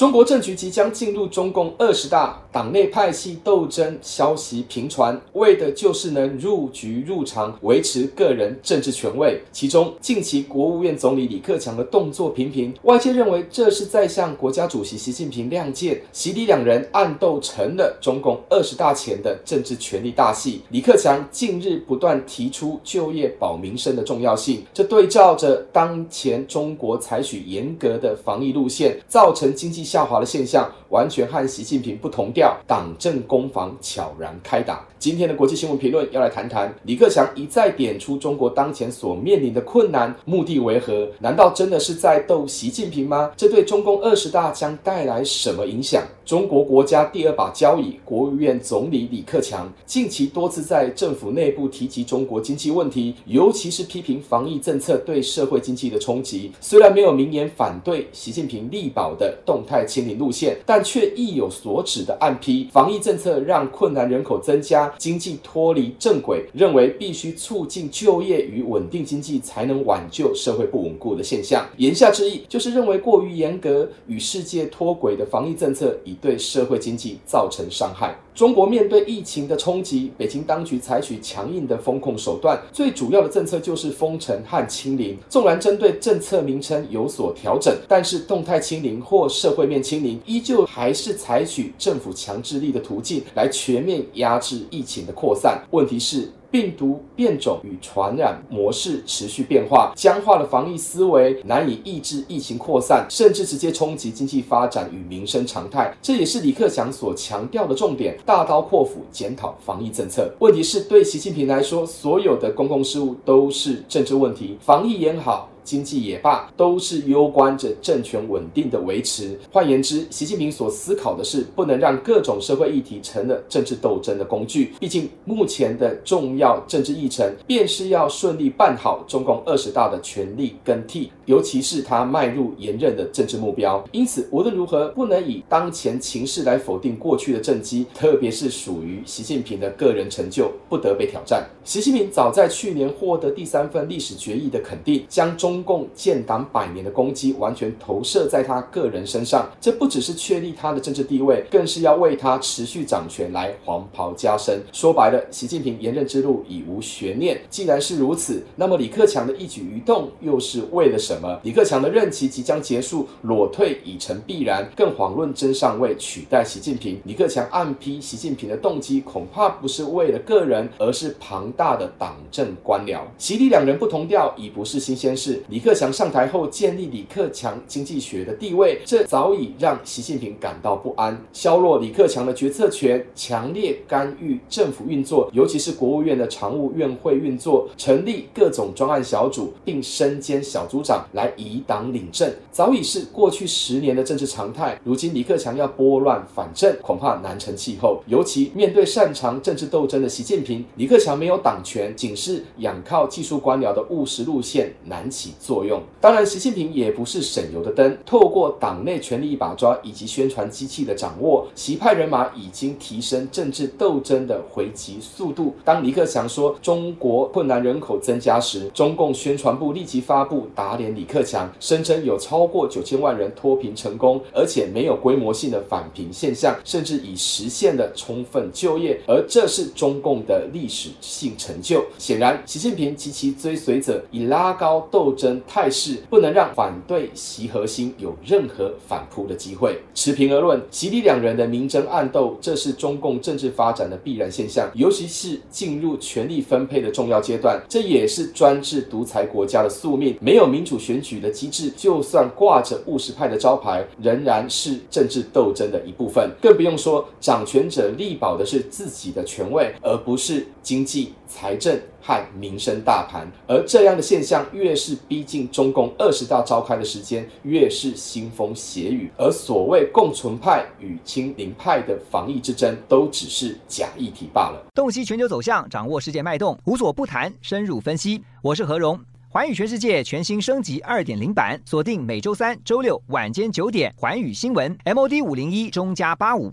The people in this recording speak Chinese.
中国政局即将进入中共二十大，党内派系斗争消息频传，为的就是能入局入场，维持个人政治权位。其中，近期国务院总理李克强的动作频频，外界认为这是在向国家主席习近平亮剑。习李两人暗斗成了中共二十大前的政治权力大戏。李克强近日不断提出就业保民生的重要性，这对照着当前中国采取严格的防疫路线，造成经济。下滑的现象完全和习近平不同调，党政攻防悄然开打。今天的国际新闻评论要来谈谈李克强一再点出中国当前所面临的困难，目的为何？难道真的是在斗习近平吗？这对中共二十大将带来什么影响？中国国家第二把交椅，国务院总理李克强近期多次在政府内部提及中国经济问题，尤其是批评防疫政策对社会经济的冲击。虽然没有明言反对习近平力保的动清理路线，但却意有所指的暗批防疫政策让困难人口增加，经济脱离正轨，认为必须促进就业与稳定经济，才能挽救社会不稳固的现象。言下之意就是认为过于严格与世界脱轨的防疫政策已对社会经济造成伤害。中国面对疫情的冲击，北京当局采取强硬的封控手段，最主要的政策就是封城和清零。纵然针对政策名称有所调整，但是动态清零或社会面清零，依旧还是采取政府强制力的途径来全面压制疫情的扩散。问题是，病毒变种与传染模式持续变化，僵化的防疫思维难以抑制疫情扩散，甚至直接冲击经济发展与民生常态。这也是李克强所强调的重点：大刀阔斧检讨防疫政策。问题是，对习近平来说，所有的公共事务都是政治问题，防疫也好。经济也罢，都是攸关着政权稳定的维持。换言之，习近平所思考的是，不能让各种社会议题成了政治斗争的工具。毕竟，目前的重要政治议程，便是要顺利办好中共二十大的权力更替，尤其是他迈入连任的政治目标。因此，无论如何，不能以当前情势来否定过去的政绩，特别是属于习近平的个人成就，不得被挑战。习近平早在去年获得第三份历史决议的肯定，将中中共建党百年的功绩完全投射在他个人身上，这不只是确立他的政治地位，更是要为他持续掌权来黄袍加身。说白了，习近平连任之路已无悬念。既然是如此，那么李克强的一举一动又是为了什么？李克强的任期即将结束，裸退已成必然，更遑论真上位取代习近平。李克强暗批习近平的动机，恐怕不是为了个人，而是庞大的党政官僚。习李两人不同调已不是新鲜事。李克强上台后，建立李克强经济学的地位，这早已让习近平感到不安。削弱李克强的决策权，强烈干预政府运作，尤其是国务院的常务院会运作，成立各种专案小组，并身兼小组长来以党领政，早已是过去十年的政治常态。如今李克强要拨乱反正，恐怕难成气候。尤其面对擅长政治斗争的习近平，李克强没有党权，仅是仰靠技术官僚的务实路线，难作用。当然，习近平也不是省油的灯。透过党内权力一把抓以及宣传机器的掌握，习派人马已经提升政治斗争的回击速度。当李克强说中国困难人口增加时，中共宣传部立即发布打脸李克强，声称有超过九千万人脱贫成功，而且没有规模性的返贫现象，甚至已实现了充分就业，而这是中共的历史性成就。显然，习近平及其追随者以拉高斗争。态势不能让反对习核心有任何反扑的机会。持平而论，习李两人的明争暗斗，这是中共政治发展的必然现象，尤其是进入权力分配的重要阶段，这也是专制独裁国家的宿命。没有民主选举的机制，就算挂着务实派的招牌，仍然是政治斗争的一部分。更不用说掌权者力保的是自己的权位，而不是经济、财政和民生大盘。而这样的现象越是逼近中共二十大召开的时间，越是腥风血雨。而所谓共存派与清零派的防疫之争，都只是假议题罢了。洞悉全球走向，掌握世界脉动，无所不谈，深入分析。我是何荣，环宇全世界全新升级二点零版，锁定每周三、周六晚间九点，环宇新闻 MOD 五零一中加八五。